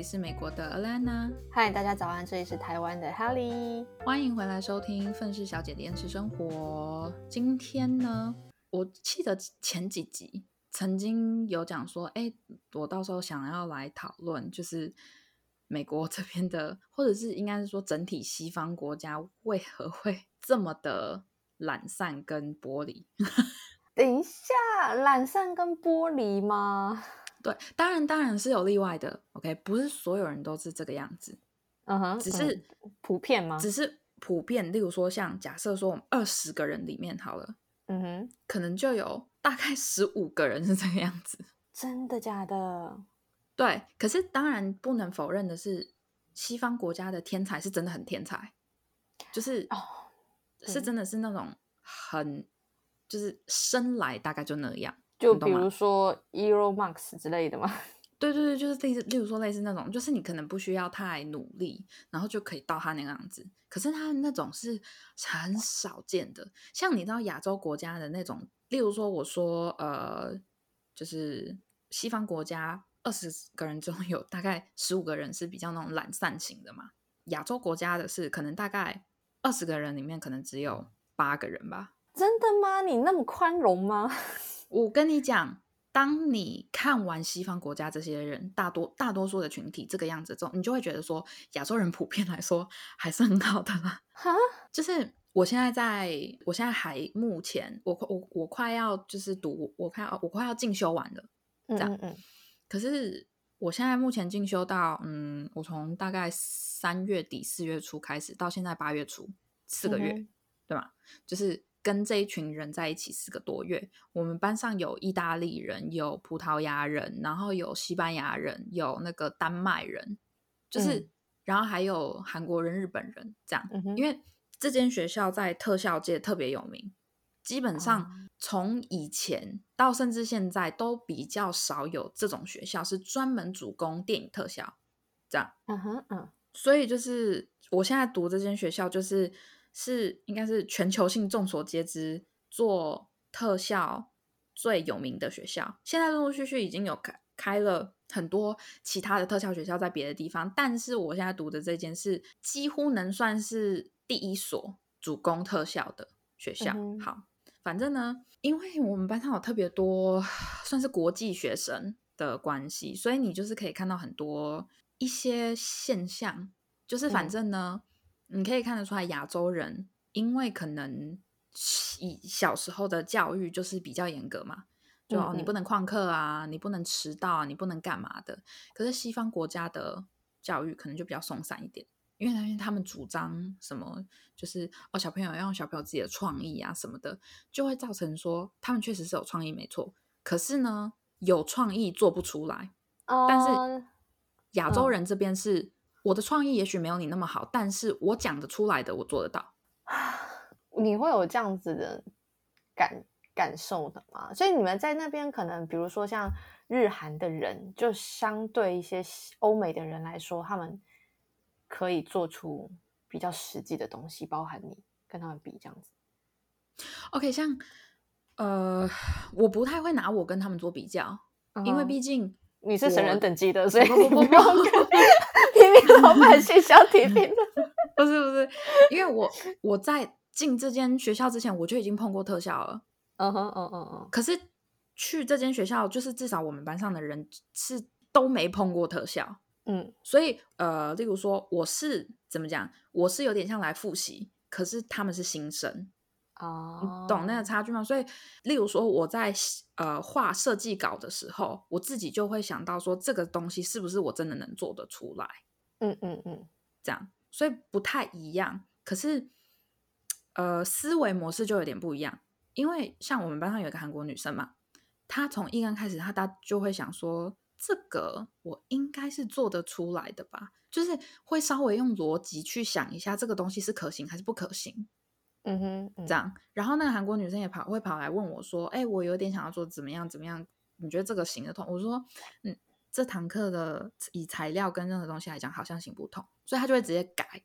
里是美国的 Alana，嗨，大家早安，这里是台湾的 Helly，欢迎回来收听《愤世小姐的厌食生活》。今天呢，我记得前几集曾经有讲说，哎，我到时候想要来讨论，就是美国这边的，或者是应该是说整体西方国家为何会这么的懒散跟玻璃。等一下，懒散跟玻璃吗？对，当然当然是有例外的，OK，不是所有人都是这个样子，嗯哼，只是普遍吗？只是普遍，例如说像假设说我们二十个人里面好了，嗯哼，可能就有大概十五个人是这个样子，真的假的？对，可是当然不能否认的是，西方国家的天才是真的很天才，就是哦，是真的是那种很就是生来大概就那样。就比如说 Euro Max 之类的吗？对对对，就是类似，例如说类似那种，就是你可能不需要太努力，然后就可以到他那个样子。可是他那种是很少见的，像你知道亚洲国家的那种，例如说我说呃，就是西方国家二十个人中有大概十五个人是比较那种懒散型的嘛，亚洲国家的是可能大概二十个人里面可能只有八个人吧。真的吗？你那么宽容吗？我跟你讲，当你看完西方国家这些人大多大多数的群体这个样子之后，你就会觉得说，亚洲人普遍来说还是很好的啦。哈，就是我现在在，我现在还目前，我我我快要就是读，我快要我快要进修完了，这样。嗯嗯。可是我现在目前进修到，嗯，我从大概三月底四月初开始，到现在八月初四个月，对吧？就是。跟这一群人在一起四个多月，我们班上有意大利人，有葡萄牙人，然后有西班牙人，有那个丹麦人，就是，然后还有韩国人、日本人，这样。因为这间学校在特效界特别有名，基本上从以前到甚至现在都比较少有这种学校是专门主攻电影特效，这样。嗯哼，嗯。所以就是我现在读这间学校，就是。是应该是全球性众所皆知做特效最有名的学校。现在陆陆续续已经有开开了很多其他的特效学校在别的地方，但是我现在读的这间是几乎能算是第一所主攻特效的学校。好，反正呢，因为我们班上有特别多算是国际学生的关系，所以你就是可以看到很多一些现象，就是反正呢。你可以看得出来，亚洲人因为可能以小时候的教育就是比较严格嘛，就哦你不能旷课啊，你不能迟到啊，你不能干嘛的。可是西方国家的教育可能就比较松散一点，因为他们主张什么，就是哦小朋友要用小朋友自己的创意啊什么的，就会造成说他们确实是有创意没错，可是呢有创意做不出来。但是亚洲人这边是。我的创意也许没有你那么好，但是我讲得出来的，我做得到。你会有这样子的感感受的吗？所以你们在那边可能，比如说像日韩的人，就相对一些欧美的人来说，他们可以做出比较实际的东西，包含你跟他们比这样子。OK，像呃，我不太会拿我跟他们做比较，因为毕竟你是神人等级的，所以不不不。老百姓小提评的，不是不是，因为我我在进这间学校之前，我就已经碰过特效了。嗯哼，嗯嗯嗯。可是去这间学校，就是至少我们班上的人是都没碰过特效。嗯，所以呃，例如说我是怎么讲，我是有点像来复习，可是他们是新生。哦，懂那个差距吗？所以，例如说我在呃画设计稿的时候，我自己就会想到说，这个东西是不是我真的能做得出来？嗯嗯嗯，这样，所以不太一样。可是，呃，思维模式就有点不一样。因为像我们班上有一个韩国女生嘛，她从一刚开始，她大就会想说，这个我应该是做得出来的吧，就是会稍微用逻辑去想一下，这个东西是可行还是不可行。嗯哼，这样。然后那个韩国女生也跑会跑来问我说：“哎，我有点想要做怎么样怎么样？你觉得这个行得通？”我说：“嗯。”这堂课的以材料跟任何东西来讲，好像行不通，所以她就会直接改。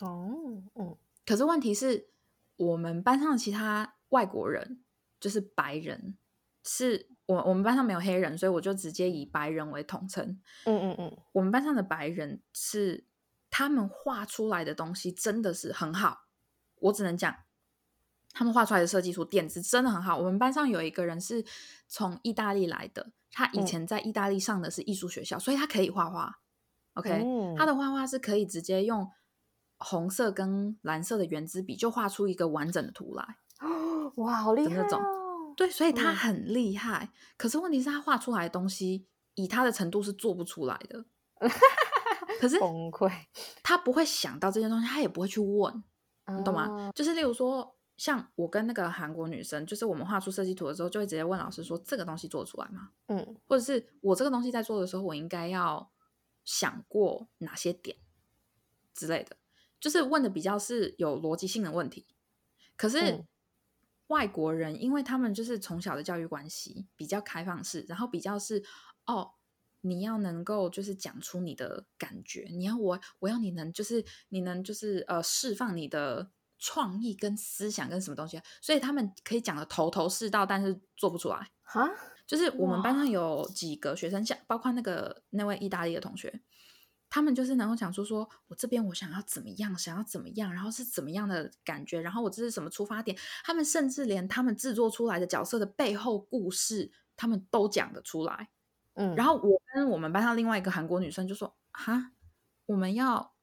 哦，嗯。可是问题是，我们班上的其他外国人，就是白人，是我我们班上没有黑人，所以我就直接以白人为统称。嗯嗯嗯，我们班上的白人是他们画出来的东西真的是很好，我只能讲，他们画出来的设计图点子真的很好。我们班上有一个人是从意大利来的，他以前在意大利上的是艺术学校，所以他可以画画。OK，、嗯他的画画是可以直接用红色跟蓝色的圆珠笔就画出一个完整的图来。哇，好厉害的那种哦！对，所以他嗯很厉害。可是问题是，他画出来的东西以他的程度是做不出来的。可是崩溃，他不会想到这些东西，他也不会去问，你懂吗？啊？就是例如说，像我跟那个韩国女生，就是我们画出设计图的时候，就会直接问老师说：“这个东西做出来吗？”嗯或者是我这个东西在做的时候，我应该要想过哪些点之类的，就是问的比较是有逻辑性的问题。可是嗯外国人，因为他们就是从小的教育关系比较开放式，然后比较是哦，你要能够就是讲出你的感觉，你要我我要你能就是你能就是呃释放你的创意跟思想跟什么东西，所以他们可以讲的头头是道，但是做不出来。哈，就是我们班上有几个学生，像包括那个那位意大利的同学，他们就是能够讲出说，我这边我想要怎么样，想要怎么样，然后是怎么样的感觉，然后我这是什么出发点，他们甚至连他们制作出来的角色的背后故事，他们都讲得出来。嗯，然后我跟我们班上另外一个韩国女生就说：“哈，我们要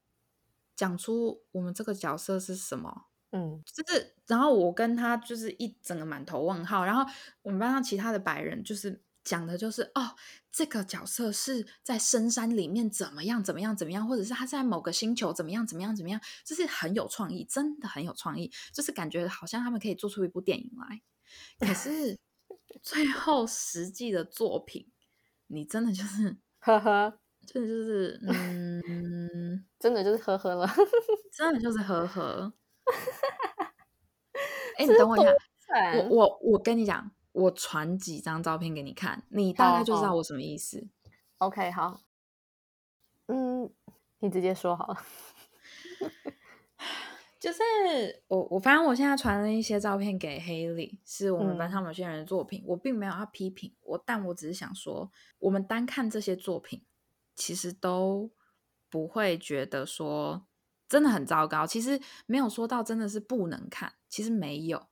讲出我们这个角色是什么。”嗯就是，然后我跟他就是一整个满头问号，然后我们班上其他的白人就是讲的就是哦，这个角色是在深山里面怎么样怎么样怎么样，或者是他在某个星球怎么样怎么样怎么样，就是很有创意，真的很有创意，就是感觉好像他们可以做出一部电影来。可是 最后实际的作品，你真的就是，呵呵，真的就是，嗯，真的就是呵呵了。真的就是呵呵。哎、你等我一下，我我我跟你讲，我传几张照片给你看，你大概就知道我什么意思。OK 好，嗯，你直接说好了。就是我我反正我现在传了一些照片给黑莉，是我们班嗯上某些人的作品，我并没有要批评我，但我只是想说，我们单看这些作品，其实都不会觉得说真的很糟糕，其实没有说到真的是不能看，其实没有，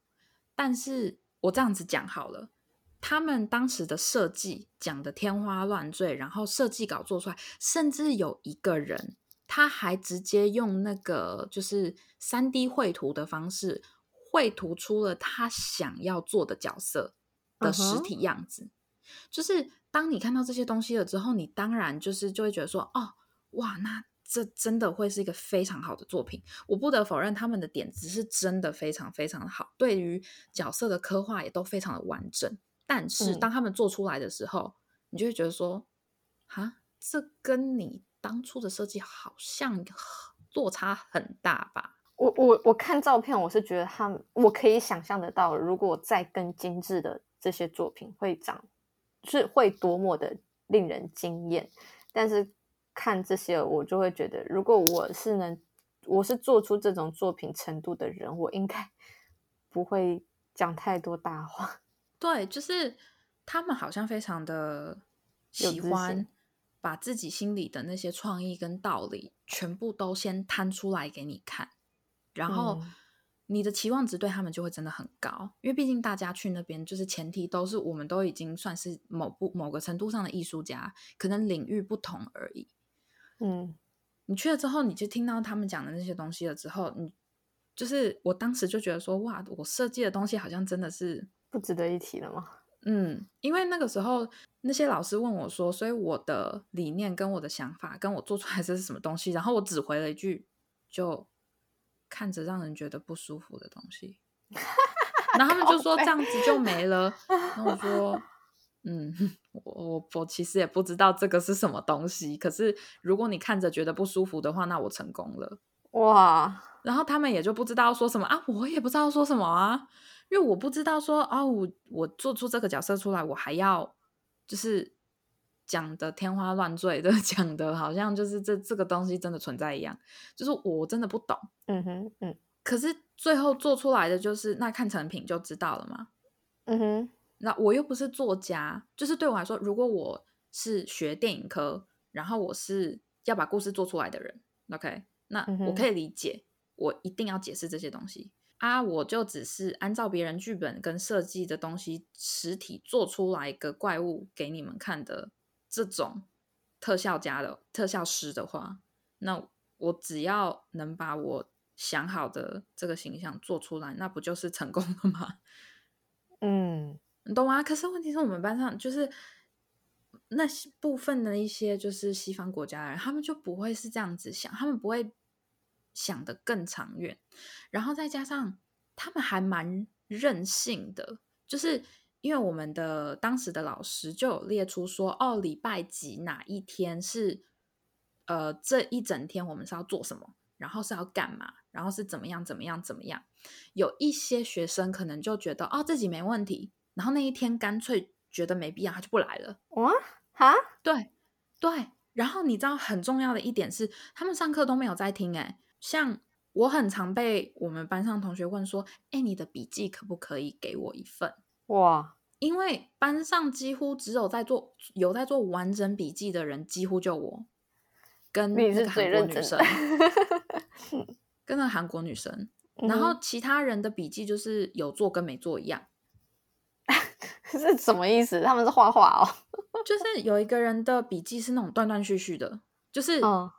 但是我这样子讲好了。他们当时的设计讲的天花乱坠，然后设计稿做出来，甚至有一个人他还直接用那个就是三 D 绘图的方式绘图出了他想要做的角色的实体样子。就是当你看到这些东西了之后，你当然就是就会觉得说，哦，哇，那这真的会是一个非常好的作品。我不得否认，他们的点子是真的非常非常的好，对于角色的刻画也都非常的完整。但是嗯当他们做出来的时候，你就会觉得说，哈，这跟你当初的设计好像落差很大吧？我我我看照片，我是觉得他们，我可以想象得到，如果再更精致的这些作品会长，是会多么的令人惊艳。但是看这些，我就会觉得，如果我是能，我是做出这种作品程度的人，我应该 不会讲太多大话。对，就是他们好像非常的喜欢信把自己心里的那些创意跟道理全部都先摊出来给你看，然后嗯你的期望值对他们就会真的很高，因为毕竟大家去那边就是前提都是我们都已经算是某部某个程度上的艺术家，可能领域不同而已。嗯，你去了之后，你就听到他们讲的那些东西了之后，你就是我当时就觉得说，哇，我设计的东西好像真的是不值得一提了吗？嗯，因为那个时候那些老师问我说，所以我的理念跟我的想法跟我做出来这是什么东西，然后我只回了一句，就看着让人觉得不舒服的东西。然后他们就说这样子就没了，然后我说，嗯，我我我其实也不知道这个是什么东西，可是如果你看着觉得不舒服的话，那我成功了。哇，然后他们也就不知道说什么啊，我也不知道说什么啊，因为我不知道说哦，我我做出这个角色出来，我还要就是讲的天花乱坠的，讲的好像就是这这个东西真的存在一样，就是我真的不懂。嗯哼，嗯可是最后做出来的就是那看成品就知道了嘛。嗯哼，那我又不是作家，就是对我来说，如果我是学电影科，然后我是要把故事做出来的人，OK，那我可以理解，我一定要解释这些东西啊，我就只是按照别人剧本跟设计的东西实体做出来一个怪物给你们看的这种特效家的特效师的话，那我只要能把我想好的这个形象做出来，那不就是成功了吗？嗯。你懂吗？可是问题是我们班上就是那些部分的一些就是西方国家的人，他们就不会是这样子想，他们不会想得更长远。然后再加上他们还蛮任性的，就是因为我们的当时的老师就有列出说，哦，礼拜几哪一天是呃这一整天我们是要做什么，然后是要干嘛，然后是怎么样怎么样怎么样。有一些学生可能就觉得哦自己没问题。然后那一天干脆觉得没必要，他就不来了。哇，哈，对对。然后你知道很重要的一点是，他们上课都没有在听。哎，像我很常被我们班上同学问说：“哎，你的笔记可不可以给我一份？”哇，因为班上几乎只有在做有在做完整笔记的人，几乎就我 跟那个韩国女生，跟那个韩国女生。然后其他人的笔记就是有做跟没做一样。是什么意思？他们是画画哦，就是有一个人的笔记是那种断断续续的，就是哦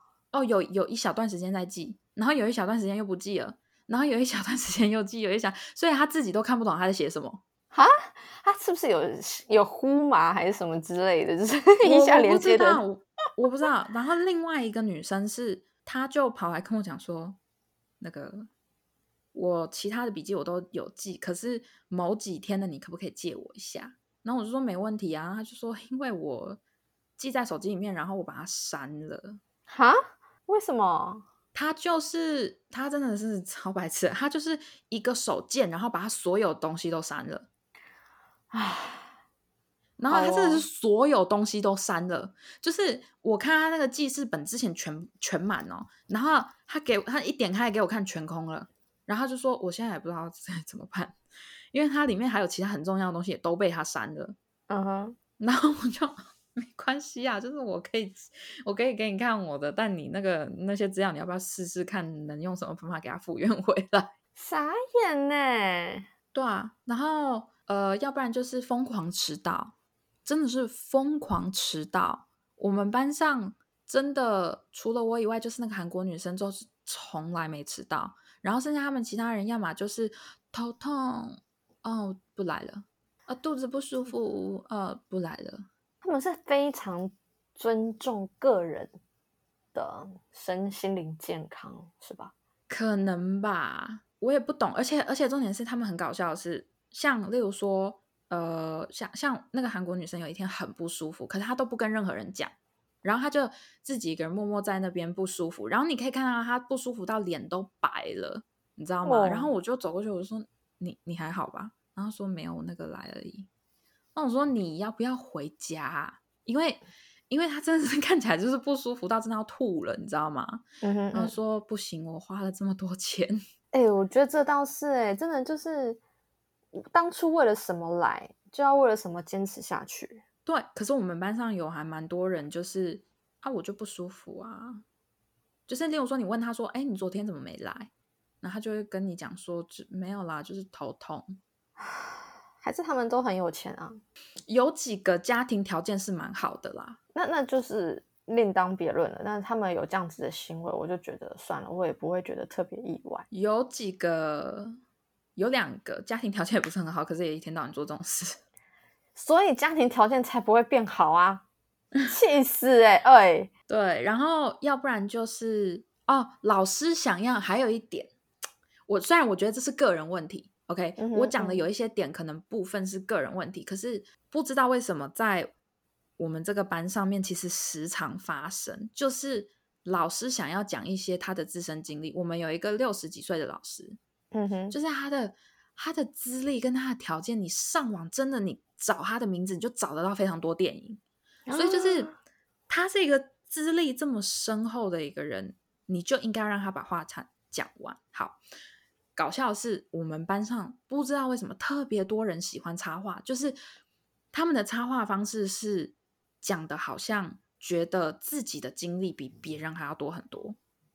有有一小段时间在记，然后有一小段时间又不记了，然后有一小段时间又记，有一小，所以他自己都看不懂他在写什么哈，他是不是有有呼麻还是什么之类的？就是一下连接的，我不知道。然后另外一个女生是，她就跑来跟我讲说，那个。我其他的笔记我都有记，可是某几天的你可不可以借我一下？然后我就说没问题啊。她就说因为我记在手机里面，然后我把它删了。哈？为什么？他就是他真的是超白痴，他就是一个手贱，然后把他所有东西都删了。唉，然后他真的是所有东西都删了，就是我看他那个记事本之前全全满哦，然后他给他一点开给我看全空了。然后就说，我现在也不知道 怎么办，因为他里面还有其他很重要的东西，也都被他删了。嗯哼，然后我就没关系啊，就是我可以，我可以给你看我的，但你那个那些资料，你要不要试试看，能用什么方法给他复原回来？傻眼呢？对啊，然后呃，要不然就是疯狂迟到，真的是疯狂迟到。我们班上真的除了我以外，就是那个韩国女生，就是从来没迟到。然后剩下他们其他人，要么就是头痛，哦不来了，啊肚子不舒服，呃不来了。他们是非常尊重个人的身心灵健康，是吧？可能吧，我也不懂。而且而且重点是，他们很搞笑的是，像例如说，呃，像像那个韩国女生有一天很不舒服，可是她都不跟任何人讲。然后他就自己一个人默默在那边不舒服，然后你可以看到他不舒服到脸都白了，你知道吗？然后我就走过去，我就说：“你你还好吧？”然后说：“没有，我那个来而已。”那我说：“你要不要回家？因为因为他真的是 看起来就是不舒服到真的要吐了，你知道吗？”然后说：“不行，我花了这么多钱。”哎，我觉得这倒是哎，真的就是当初为了什么来，就要为了什么坚持下去。对，可是我们班上有还蛮多人，就是啊，我就不舒服啊，就是例如说，你问他说，哎，你昨天怎么没来？然后他就会跟你讲说，没有啦，就是头痛。还是他们都很有钱啊？有几个家庭条件是蛮好的啦，那那就是另当别论了。但是他们有这样子的行为，我就觉得算了，我也不会觉得特别意外。有几个，有两个家庭条件也不是很好，可是也一天到晚做这种事。所以家庭条件才不会变好啊！气死哎哎，对，然后要不然就是哦，老师想要还有一点，我虽然我觉得这是个人问题，OK，我讲的有一些点可能部分是个人问题，可是不知道为什么在我们这个班上面其实时常发生，就是老师想要讲一些他的自身经历。我们有一个六十几岁的老师，嗯哼，就是他的他的资历跟他的条件，你上网真的你。找他的名字，你就找得到非常多电影，所以就是他是一个资历这么深厚的一个人，你就应该让他把话讲讲完。好，搞笑的是，我们班上不知道为什么特别多人喜欢插画，就是他们的插画方式是讲的，好像觉得自己的经历比别人还要多很多，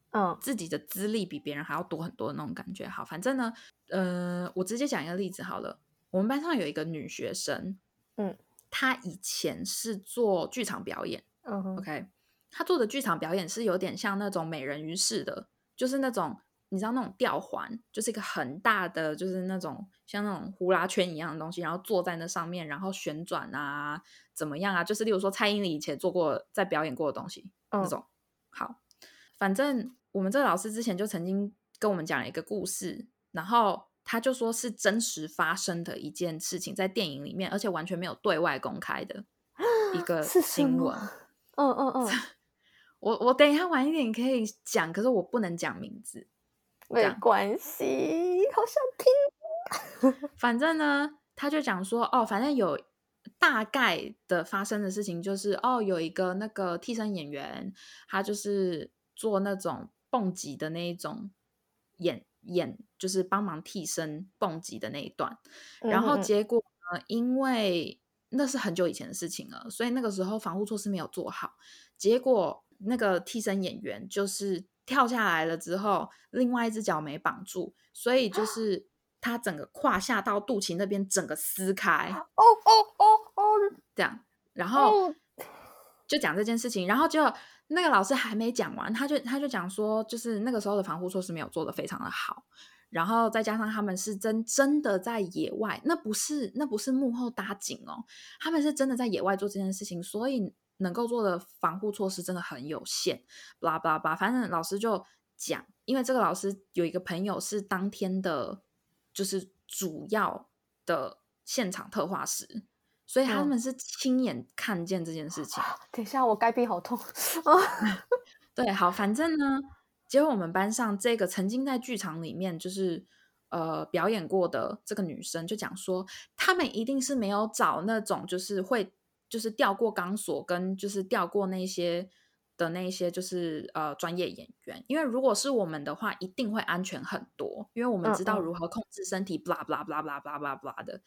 嗯自己的资历比别人还要多很多的那种感觉。好，反正呢，呃，我直接讲一个例子好了。我们班上有一个女学生，嗯，她以前是做剧场表演嗯，，OK，她做的剧场表演是有点像那种美人鱼式的，就是那种你知道那种吊环，就是一个很大的，就是那种像那种呼啦圈一样的东西，然后坐在那上面，然后旋转啊，怎么样啊？就是例如说蔡依林以前做过在表演过的东西、那嗯种。好，反正我们这个老师之前就曾经跟我们讲了一个故事，然后他就说是真实发生的一件事情，在电影里面，而且完全没有对外公开的一个新闻。嗯嗯嗯，我我等一下晚一点可以讲，可是我不能讲名字。没样关系，好想听。反正呢，他就讲说，哦，反正有大概的发生的事情就是，哦，有一个那个替身演员，他就是做那种蹦极的那一种演演，就是帮忙替身蹦极的那一段。然后结果呢，因为那是很久以前的事情了，所以那个时候防护措施没有做好，结果那个替身演员就是跳下来了之后，另外一只脚没绑住，所以就是他整个胯下到肚脐那边整个撕开，哦哦哦哦这样，然后哦，就讲这件事情，然后就那个老师还没讲完，他就他就讲说，就是那个时候的防护措施没有做的非常的好，然后再加上他们是真真的在野外，那不是那不是幕后搭景哦，他们是真的在野外做这件事情，所以能够做的防护措施真的很有限，巴拉巴拉反正老师就讲，因为这个老师有一个朋友是当天的，就是主要的现场特化师。所以他嗯们是亲眼看见这件事情，等一下，我该鼻好痛。对，好，反正呢，结果我们班上这个曾经在剧场里面就是呃表演过的这个女生就讲说，他们一定是没有找那种就是会就是吊过钢索跟就是吊过那些的那些就是呃专业演员，因为如果是我们的话，一定会安全很多，因为我们知道如何控制身体，blah blah blah blah blah blah blah 的。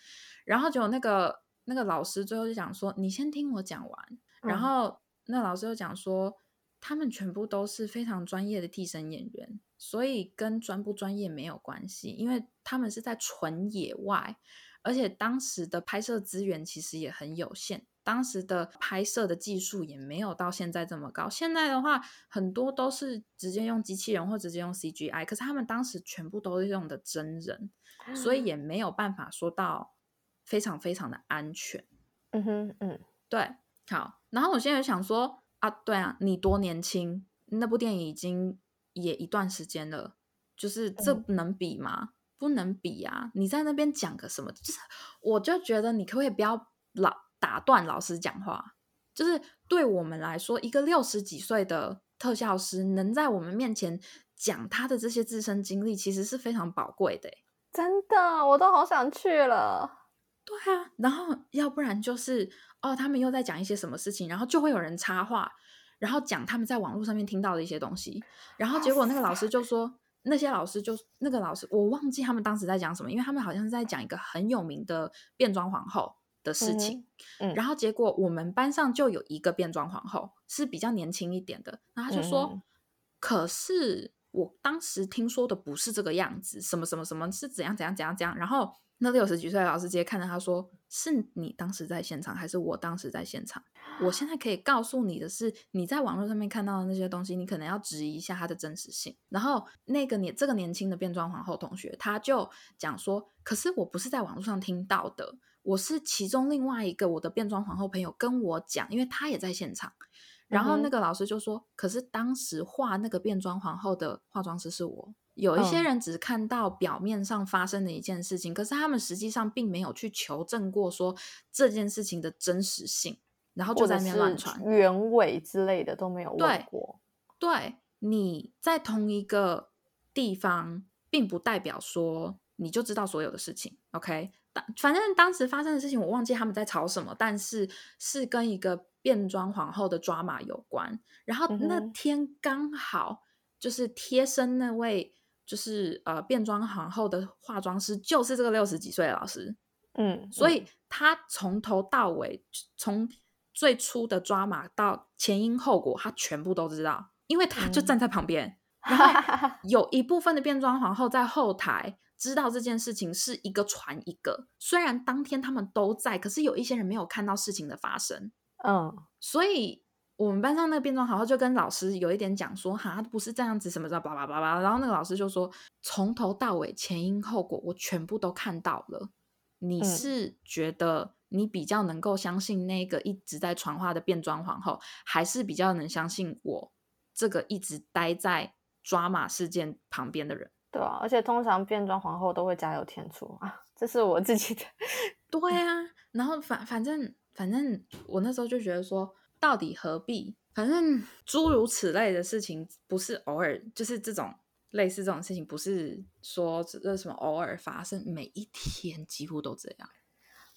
然后结果那个那个老师最后就讲说，你先听我讲完。然嗯后那老师又讲说，他们全部都是非常专业的替身演员，所以跟专不专业没有关系，因为他们是在纯野外，而且当时的拍摄资源其实也很有限，当时的拍摄的技术也没有到现在这么高。现在的话，很多都是直接用机器人或直接用 CGI，可是他们当时全部都是用的真人，所以也没有办法说到非常非常的安全。嗯哼嗯，对，好，然后我现在想说啊，对啊，你多年轻，那部电影已经也一段时间了，就是这嗯能比吗？不能比啊！你在那边讲个什么？就是我就觉得你可不可以不要老打断老师讲话？就是对我们来说，一个六十几岁的特效师能在我们面前讲他的这些自身经历，其实是非常宝贵的欸。真的，我都好想去了。对啊，然后要不然就是哦，他们又在讲一些什么事情，然后就会有人插话，然后讲他们在网络上面听到的一些东西，然后结果那个老师就说，那些老师就那个老师，我忘记他们当时在讲什么，因为他们好像是在讲一个很有名的变装皇后的事情，嗯然后结果我们班上就有一个变装皇后是比较年轻一点的，然后他就说，嗯可是我当时听说的不是这个样子，什么什么什么是怎样怎样怎样怎样。然后那六十几岁的老师直接看着他说：“是你当时在现场，还是我当时在现场？我现在可以告诉你的是，你在网络上面看到的那些东西，你可能要质疑一下它的真实性。”然后那个年这个年轻的变装皇后同学，他就讲说：“可是我不是在网络上听到的，我是其中另外一个我的变装皇后朋友跟我讲，因为他也在现场。”然后那个老师就说：“可是当时画那个变装皇后的化妆师是我。有一些嗯人只看到表面上发生的一件事情，可是他们实际上并没有去求证过说这件事情的真实性，然后就在那边乱传。原委之类的都没有问对过。对，你在同一个地方，并不代表说你就知道所有的事情。OK，当反正当时发生的事情，我忘记他们在吵什么，但是是跟一个变装皇后的抓马有关。然后那天刚好就是贴身那位就是呃变装皇后的化妆师就是这个六十几岁的老师，嗯，所以他从头到尾，从最初的抓马到前因后果，他全部都知道，因为他就站在旁边。然后有一部分的变装皇后在后台知道这件事情是一个传一个，虽然当天他们都在，可是有一些人没有看到事情的发生。嗯，所以我们班上那个变装皇后就跟老师有一点讲说，哈，不是这样子，什么的，叭叭叭叭。然后那个老师就说，从头到尾前因后果我全部都看到了。你是觉得你比较能够相信那个一直在传话的变装皇后，还是比较能相信我这个一直待在抓马事件旁边的人？对啊，而且通常变装皇后都会加油添醋啊，这是我自己的。对啊，然后反反正反正我那时候就觉得说，到底何必？反正诸如此类的事情，不是偶尔，就是这种。类似这种事情，不是说这什么偶尔发生，每一天几乎都这样。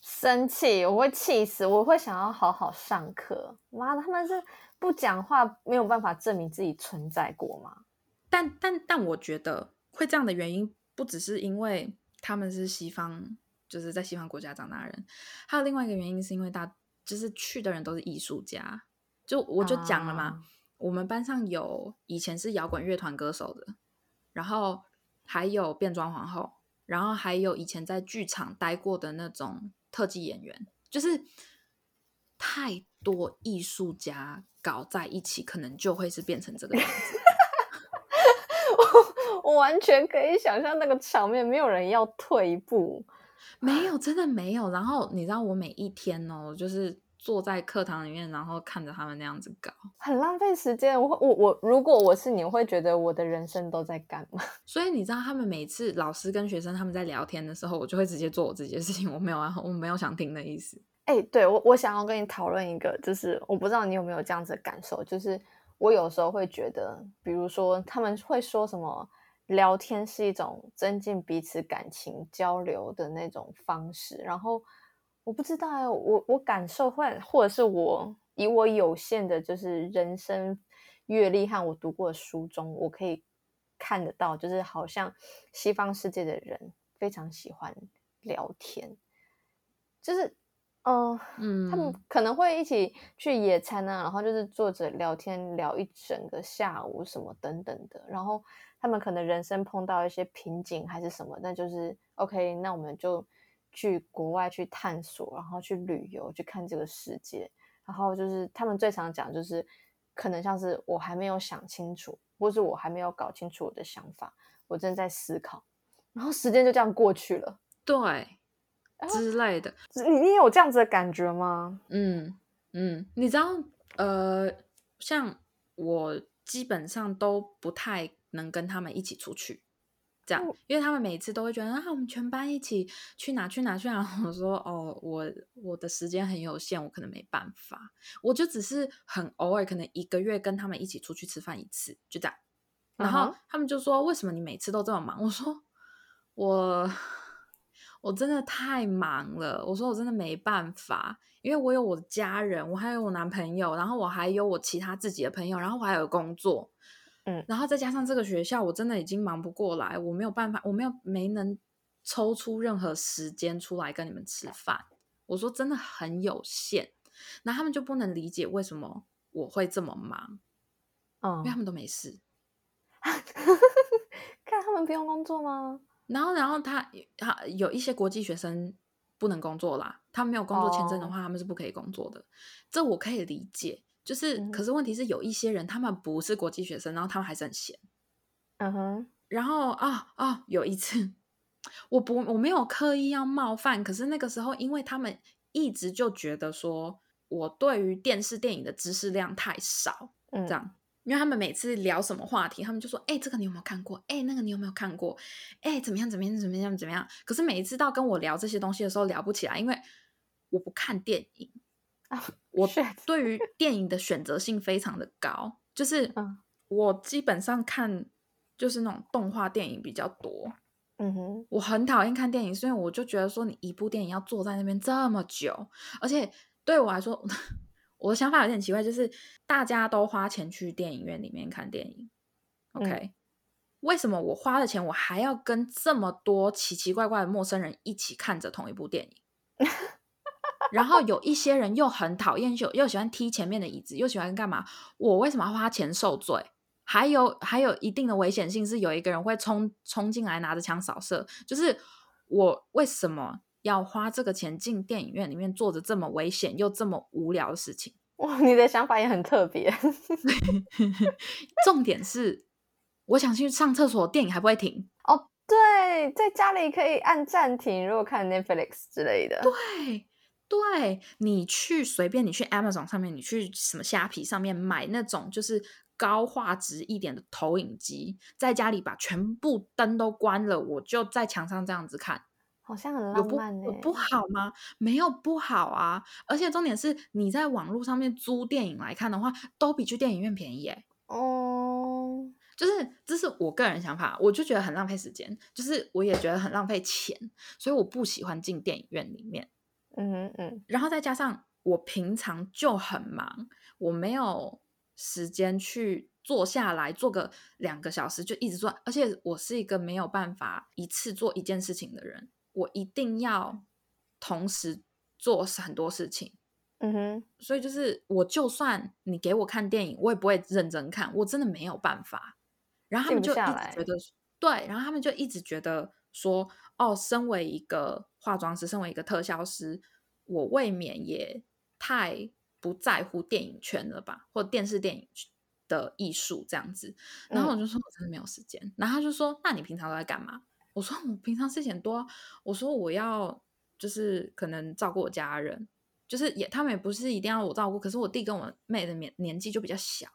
生气，我会气死，我会想要好好上课。妈的，他们是不讲话，没有办法证明自己存在过吗？但但但，我觉得会这样的原因，不只是因为他们是西方，就是在西方国家长大的人，还有另外一个原因，是因为大就是去的人都是艺术家。就我就讲了嘛，我们班上有以前是摇滚乐团歌手的。然后还有变装皇后，然后还有以前在剧场待过的那种特技演员，就是太多艺术家搞在一起，可能就会是变成这个样子。我我完全可以想象那个场面，没有人要退一步，没有，真的没有。然后你知道，我每一天哦，就是。坐在课堂里面，然后看着他们那样子搞，很浪费时间。我我我，如果我是你，会觉得我的人生都在干嘛？所以你知道，他们每次老师跟学生他们在聊天的时候，我就会直接做我自己的事情，我没有啊，我没有想听的意思。哎，对我我想要跟你讨论一个，就是我不知道你有没有这样子的感受，就是我有时候会觉得，比如说他们会说什么，聊天是一种增进彼此感情交流的那种方式，然后。我不知道哎，我我感受会，或者是我以我有限的，就是人生阅历和我读过的书中，我可以看得到，就是好像西方世界的人非常喜欢聊天，就是嗯嗯，他们可能会一起去野餐啊，然后就是坐着聊天聊一整个下午什么等等的，然后他们可能人生碰到一些瓶颈还是什么，那就是 OK，那我们就。去国外去探索，然后去旅游，去看这个世界。然后就是他们最常讲，就是可能像是我还没有想清楚，或是我还没有搞清楚我的想法，我正在思考。然后时间就这样过去了，对之类的。你你有这样子的感觉吗？嗯嗯，你知道，呃，像我基本上都不太能跟他们一起出去。这样，因为他们每次都会觉得啊，我们全班一起去哪去哪去哪。我说哦，我我的时间很有限，我可能没办法。我就只是很偶尔，可能一个月跟他们一起出去吃饭一次，就这样。然后他们就说：“为什么你每次都这么忙？”我说：“我我真的太忙了。”我说：“我真的没办法，因为我有我的家人，我还有我男朋友，然后我还有我其他自己的朋友，然后我还有工作。”嗯，然后再加上这个学校，我真的已经忙不过来，我没有办法，我没有没能抽出任何时间出来跟你们吃饭。我说真的很有限，那他们就不能理解为什么我会这么忙，嗯，因为他们都没事，看他们不用工作吗？然后，然后他他有一些国际学生不能工作啦，他们没有工作签证的话，他们是不可以工作的，这我可以理解。就是，可是问题是有一些人，他们不是国际学生，然后他们还是很闲。嗯哼。然后啊啊，有一次，我不我没有刻意要冒犯，可是那个时候，因为他们一直就觉得说我对于电视电影的知识量太少，这样，因为他们每次聊什么话题，他们就说：“哎，这个你有没有看过？哎，那个你有没有看过？哎，怎么样？怎么样？怎么样？怎么样？”可是每一次到跟我聊这些东西的时候，聊不起来，因为我不看电影。我 对于电影的选择性非常的高，就是我基本上看就是那种动画电影比较多。嗯哼，我很讨厌看电影，所以我就觉得说你一部电影要坐在那边这么久，而且对我来说，我的想法有点奇怪，就是大家都花钱去电影院里面看电影，OK，为什么我花了钱，我还要跟这么多奇奇怪怪的陌生人一起看着同一部电影？然后有一些人又很讨厌，又又喜欢踢前面的椅子，又喜欢干嘛？我为什么要花钱受罪？还有还有一定的危险性，是有一个人会冲冲进来拿着枪扫射。就是我为什么要花这个钱进电影院里面做着这么危险又这么无聊的事情？哇，你的想法也很特别。重点是，我想去上厕所，电影还不会停。哦，对，在家里可以按暂停，如果看 Netflix 之类的。对。对你去随便你去 Amazon 上面，你去什么虾皮上面买那种就是高画质一点的投影机，在家里把全部灯都关了，我就在墙上这样子看，好像很浪漫呢。不好吗？没有不好啊，而且重点是你在网络上面租电影来看的话，都比去电影院便宜耶。哦，就是这是我个人想法，我就觉得很浪费时间，就是我也觉得很浪费钱，所以我不喜欢进电影院里面。嗯嗯，然后再加上我平常就很忙，我没有时间去坐下来做个两个小时就一直做，而且我是一个没有办法一次做一件事情的人，我一定要同时做很多事情。嗯哼，所以就是我就算你给我看电影，我也不会认真看，我真的没有办法。然后他们就一直觉得对，然后他们就一直觉得说。哦，身为一个化妆师，身为一个特效师，我未免也太不在乎电影圈了吧，或电视电影的艺术这样子。然后我就说，我真的没有时间。然后他就说，那你平常都在干嘛？我说，我平常事情多。我说，我要就是可能照顾我家人，就是也他们也不是一定要我照顾。可是我弟跟我妹的年年纪就比较小，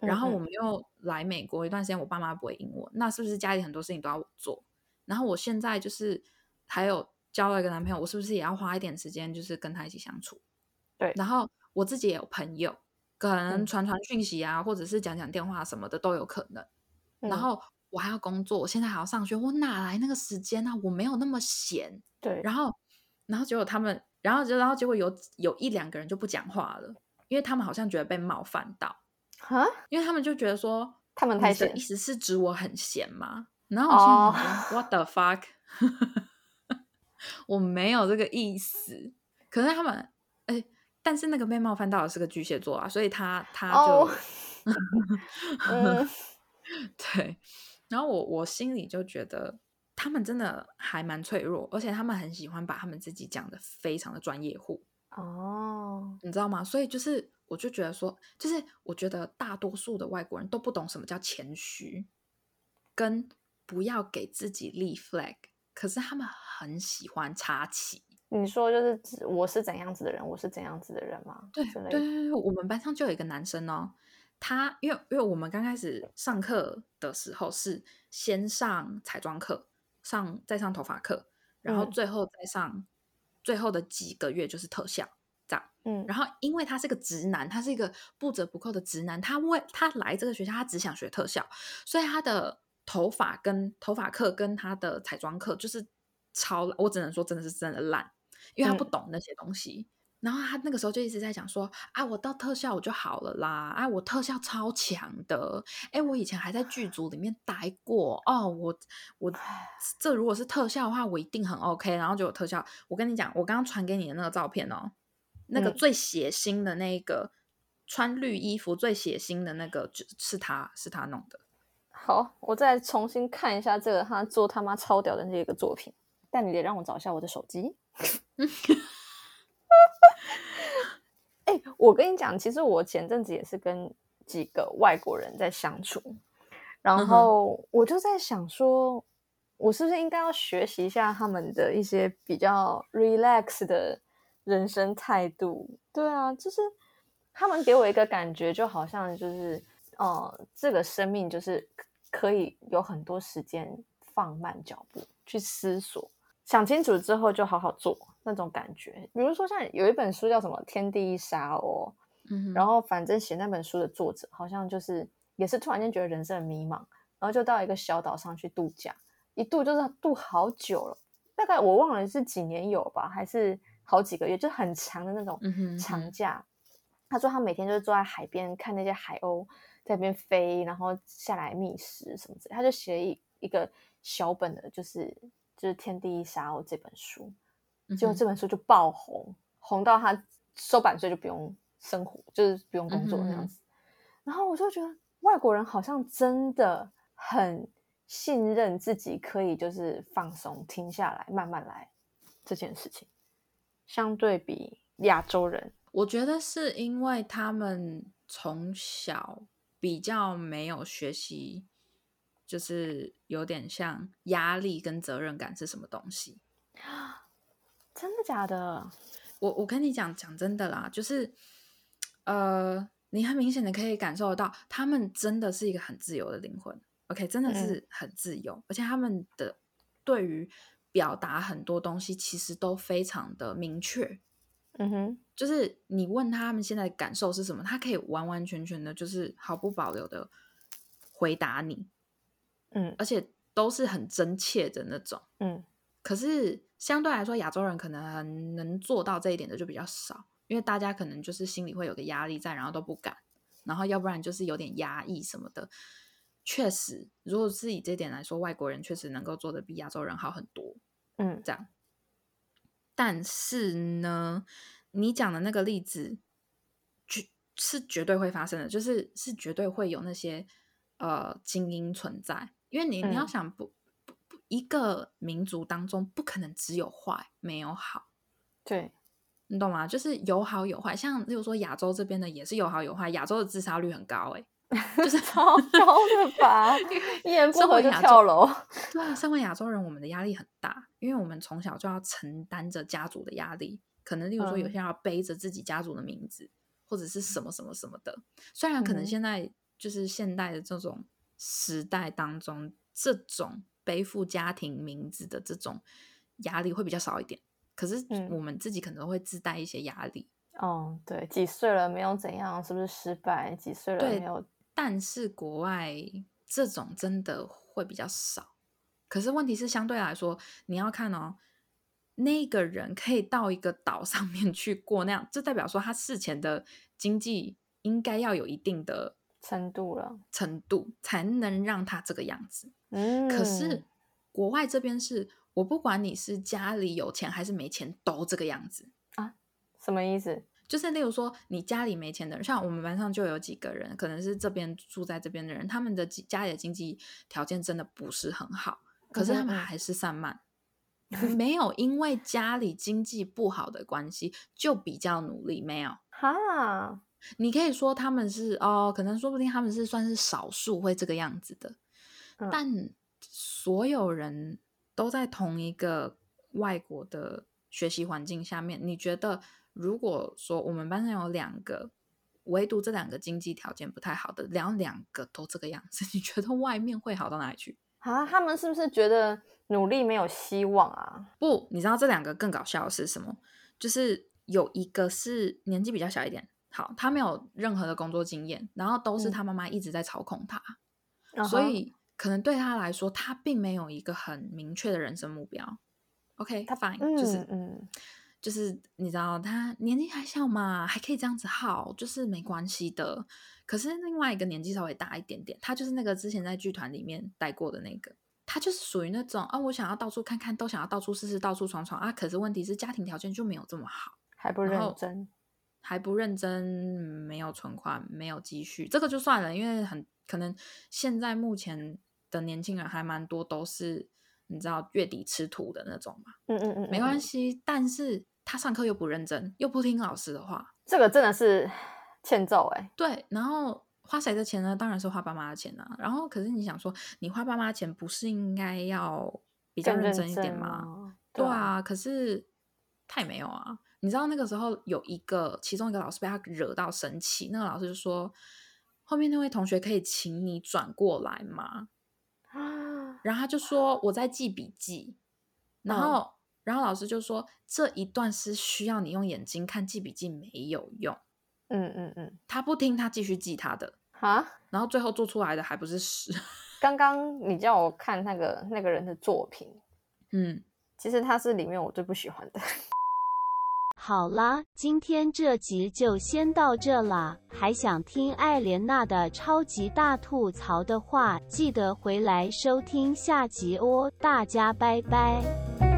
然后我们又来美国一段时间，我爸妈不会英文，那是不是家里很多事情都要我做？然后我现在就是还有交了一个男朋友，我是不是也要花一点时间，就是跟他一起相处？对。然后我自己也有朋友，可能传传讯息啊，或者是讲讲电话什么的都有可能。然后我还要工作，我现在还要上学，我哪来那个时间呢？我没有那么闲。对。然后，然后结果他们，然后就然后结果有有一两个人就不讲话了，因为他们好像觉得被冒犯到。哈？因为他们就觉得说，他们太闲，意思是指我很闲吗？然后我心想，What the fuck？我没有这个意思。可是他们，哎，但是那个被冒犯到的是个巨蟹座啊，所以他他就，对。然后我我心里就觉得，他们真的还蛮脆弱，而且他们很喜欢把他们自己讲的非常的专业户。哦，你知道吗？所以就是，我就觉得说，就是我觉得大多数的外国人都不懂什么叫谦虚，跟。不要给自己立 flag，可是他们很喜欢插旗。你说就是指我是怎样子的人，我是怎样子的人吗？对对对对，我们班上就有一个男生哦，他因为因为我们刚开始上课的时候是先上彩妆课，上再上头发课，然后最后再上最后的几个月就是特效这样。嗯，然后因为他是个直男，他是一个不折不扣的直男，他为他来这个学校，他只想学特效，所以他的。头发跟头发课跟他的彩妆课就是超，我只能说真的是真的烂，因为他不懂那些东西。然后他那个时候就一直在讲说：“啊，我到特效我就好了啦，啊，我特效超强的，哎，我以前还在剧组里面待过哦，我我这如果是特效的话，我一定很 OK。然后就有特效，我跟你讲，我刚刚传给你的那个照片哦，那个最血腥的那个穿绿衣服最血腥的那个，就是他是他弄的。”好，我再重新看一下这个他做他妈超屌的那个作品，但你得让我找一下我的手机。哎，我跟你讲，其实我前阵子也是跟几个外国人在相处，然后我就在想说，我是不是应该要学习一下他们的一些比较 relax 的人生态度？对啊，就是他们给我一个感觉，就好像就是，哦，这个生命就是。可以有很多时间放慢脚步去思索，想清楚之后就好好做那种感觉。比如说像有一本书叫什么《天地一沙》哦，嗯，然后反正写那本书的作者好像就是也是突然间觉得人生很迷茫，然后就到一个小岛上去度假，一度就是度好久了，大概我忘了是几年有吧，还是好几个月，就很长的那种长假。他说他每天就是坐在海边看那些海鸥。在那边飞，然后下来觅食什么之类。他就写了一一个小本的，就是就是《天地一沙鸥》这本书，结果这本书就爆红，红到他收版税就不用生活，就是不用工作那样子。然后我就觉得外国人好像真的很信任自己，可以就是放松、停下来、慢慢来这件事情，相对比亚洲人。我觉得是因为他们从小比较没有学习，就是有点像压力跟责任感是什么东西。真的假的？我我跟你讲讲真的啦，就是呃，你很明显的可以感受得到，他们真的是一个很自由的灵魂。OK，真的是很自由，而且他们的对于表达很多东西，其实都非常的明确。嗯哼，就是你问他们现在的感受是什么，他可以完完全全的，就是毫不保留的回答你，嗯，而且都是很真切的那种，嗯。可是相对来说，亚洲人可能能做到这一点的就比较少，因为大家可能就是心里会有个压力在，然后都不敢，然后要不然就是有点压抑什么的。确实，如果是以这点来说，外国人确实能够做的比亚洲人好很多，嗯，这样。但是呢，你讲的那个例子，绝是绝对会发生的，就是是绝对会有那些呃精英存在，因为你你要想不不不，一个民族当中不可能只有坏没有好，对，你懂吗？就是有好有坏，像例如说亚洲这边的也是有好有坏，亚洲的自杀率很高，哎。就是超高的吧，一言不合就跳楼。对啊，身为亚洲人，我们的压力很大，因为我们从小就要承担着家族的压力。可能例如说，有些人要背着自己家族的名字，或者是什么什么什么的。虽然可能现在就是现代的这种时代当中，这种背负家庭名字的这种压力会比较少一点，可是我们自己可能会自带一些压力。哦，对，几岁了没有怎样，是不是失败？几岁了没有？但是国外这种真的会比较少，可是问题是相对来说，你要看哦，那个人可以到一个岛上 面去过那样，就代表说他事前的经济应该要有一定的程度了，程度才能让他这个样子。嗯，可是国外这边是我不管你是家里有钱还是没钱，都这个样子啊？什么意思？就是例如说，你家里没钱的人，像我们班上就有几个人，可能是这边住在这边的人，他们的家里的经济条件真的不是很好，可是他们还是散漫，没有因为家里经济不好的关系就比较努力，没有哈。你可以说他们是哦，可能说不定他们是算是少数会这个样子的，但所有人都在同一个外国的学习环境下面，你觉得？如果说我们班上有两个，唯独这两个经济条件不太好的，两两个都这个样子，你觉得外面会好到哪里去啊？他们是不是觉得努力没有希望啊？不，你知道这两个更搞笑的是什么？就是有一个是年纪比较小一点，好，他没有任何的工作经验，然后都是他妈妈一直在操控他，所以可能对他来说，他并没有一个很明确的人生目标。OK，他 fine，就是嗯。就是你知道他年纪还小嘛，还可以这样子耗，就是没关系的。可是另外一个年纪稍微大一点点，他就是那个之前在剧团里面待过的那个，他就是属于那种啊，我想要到处看看，都想要到处试试，到处闯闯啊。可是问题是家庭条件就没有这么好，还不认真，还不认真，没有存款，没有积蓄，这个就算了，因为很可能现在目前的年轻人还蛮多都是你知道月底吃土的那种嘛，嗯嗯嗯，没关系，但是。他上课又不认真，又不听老师的话，这个真的是欠揍哎。对，然后花谁的钱呢？当然是花爸妈的钱啊。然后，可是你想说，你花爸妈钱，不是应该要比较认真一点吗？对啊，可是他也没有啊。你知道那个时候有一个，其中一个老师被他惹到生气，那个老师就说：“后面那位同学可以请你转过来吗？”然后他就说：“我在记笔记。”然后。然后老师就说：“这一段是需要你用眼睛看，记笔记没有用。”嗯嗯嗯，他不听，他继续记他的啊。然后最后做出来的还不是屎。刚刚你叫我看那个那个人的作品，嗯，其实他是里面我最不喜欢的。好啦，今天这集就先到这啦。还想听艾莲娜的超级大吐槽的话，记得回来收听下集哦。大家拜拜。